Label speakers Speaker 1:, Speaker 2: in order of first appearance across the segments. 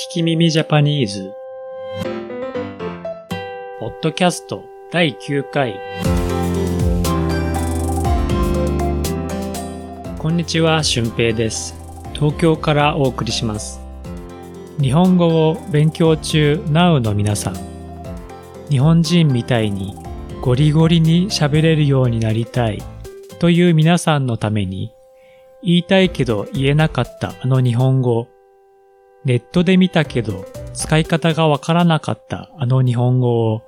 Speaker 1: 聞き耳ジャパニーズ。ポッドキャスト第9回。こんにちは、俊平です。東京からお送りします。日本語を勉強中 Now の皆さん。日本人みたいにゴリゴリに喋れるようになりたいという皆さんのために言いたいけど言えなかったあの日本語。ネットで見たけど使い方がわからなかったあの日本語を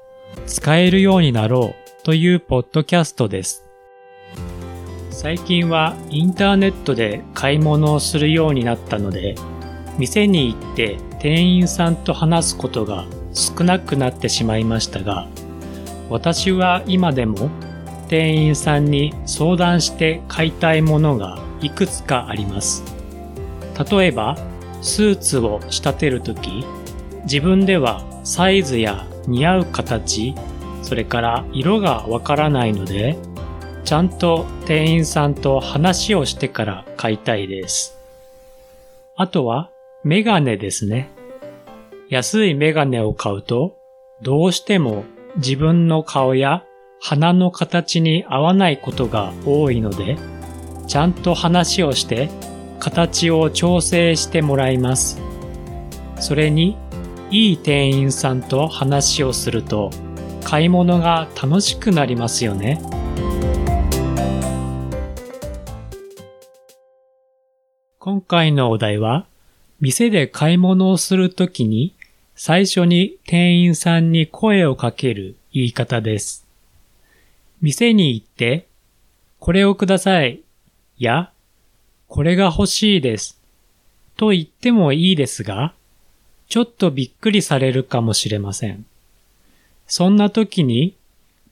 Speaker 1: 使えるようになろうというポッドキャストです。最近はインターネットで買い物をするようになったので、店に行って店員さんと話すことが少なくなってしまいましたが、私は今でも店員さんに相談して買いたいものがいくつかあります。例えば、スーツを仕立てるとき、自分ではサイズや似合う形、それから色がわからないので、ちゃんと店員さんと話をしてから買いたいです。あとは、メガネですね。安いメガネを買うと、どうしても自分の顔や鼻の形に合わないことが多いので、ちゃんと話をして形を調整してもらいます。それに、いい店員さんと話をすると、買い物が楽しくなりますよね。今回のお題は、店で買い物をするときに、最初に店員さんに声をかける言い方です。店に行って、これをください。や、これが欲しいです。と言ってもいいですが、ちょっとびっくりされるかもしれません。そんな時に、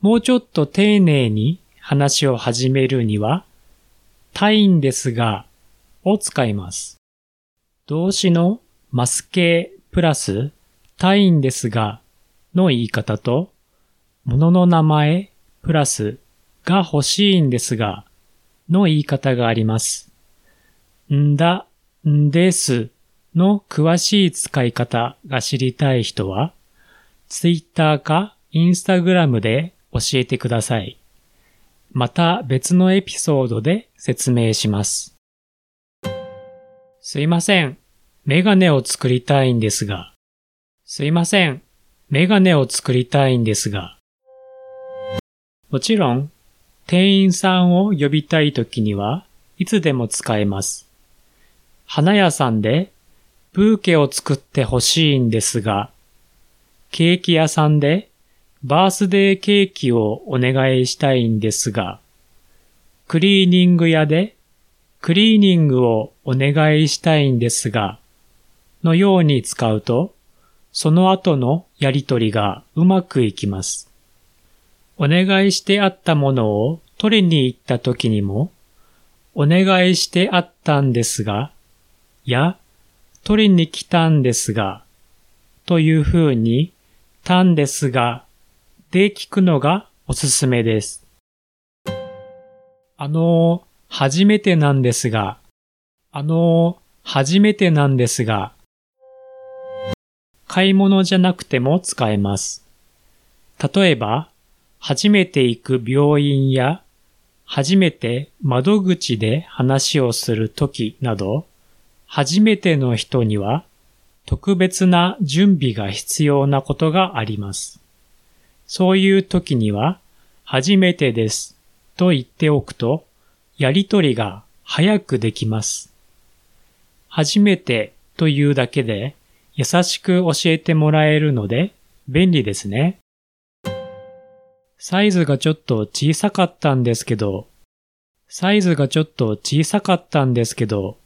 Speaker 1: もうちょっと丁寧に話を始めるには、たいんですが、を使います。動詞のます形プラス、たいんですが、の言い方と、物の名前プラス、が欲しいんですが、の言い方があります。んだ、んですの詳しい使い方が知りたい人は、ツイッターかインスタグラムで教えてください。また別のエピソードで説明します。すいません。メガネを作りたいんですが。すいません。メガネを作りたいんですが。もちろん、店員さんを呼びたい時にはいつでも使えます。花屋さんでブーケを作ってほしいんですが、ケーキ屋さんでバースデーケーキをお願いしたいんですが、クリーニング屋でクリーニングをお願いしたいんですが、のように使うと、その後のやりとりがうまくいきます。お願いしてあったものを取りに行った時にも、お願いしてあったんですが、や、取りに来たんですが、という風に、たんですが、で聞くのがおすすめです。あの、初めてなんですが、あの、初めてなんですが、買い物じゃなくても使えます。例えば、初めて行く病院や、初めて窓口で話をするときなど、初めての人には特別な準備が必要なことがあります。そういう時には、初めてですと言っておくと、やりとりが早くできます。初めてというだけで優しく教えてもらえるので便利ですね。サイズがちょっと小さかったんですけど、サイズがちょっと小さかったんですけど、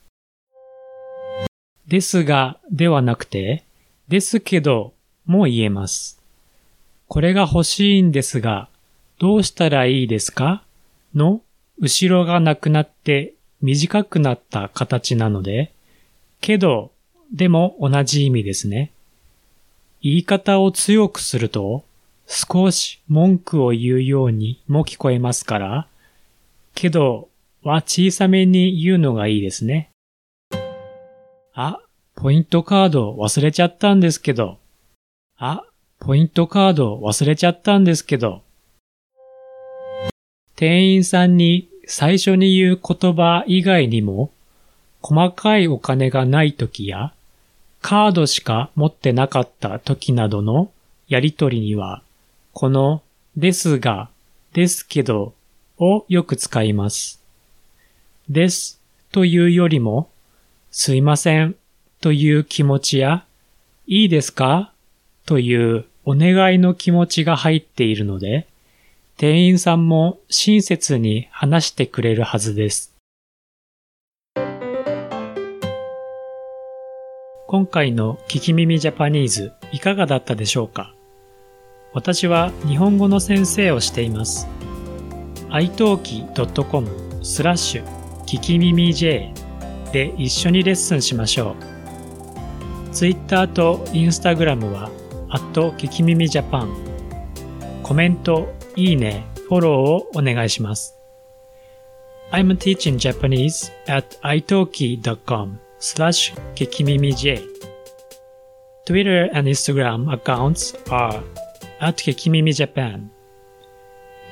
Speaker 1: ですがではなくて、ですけども言えます。これが欲しいんですが、どうしたらいいですか？の後ろがなくなって短くなった形なので、けどでも同じ意味ですね。言い方を強くすると、少し文句を言うようにも聞こえますから、けどは小さめに言うのがいいですね。あ、ポイントカード忘れちゃったんですけど。あ、ポイントカード忘れちゃったんですけど。店員さんに最初に言う言葉以外にも、細かいお金がない時や、カードしか持ってなかった時などのやりとりには、このですが、ですけどをよく使います。ですというよりも、すいませんという気持ちや、いいですか？というお願いの気持ちが入っているので、店員さんも親切に話してくれるはずです。今回の聞き耳ジャパニーズいかがだったでしょうか？私は日本語の先生をしています。italki.com スラッシュ聞き耳 J で一緒にレッスンしましょう。Twitter と Instagram は、アット聞き耳ジャパン。コメント、いいね、フォローをお願いします。I'm teaching Japanese at italki.com slash kikimimij. Twitter and Instagram accounts are at Kikimimi Japan.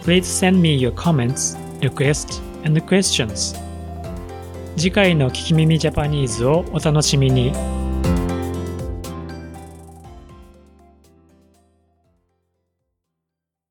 Speaker 1: Please send me your comments, requests, and questions. 次回の聞き耳ジャパニーズをお楽しみに。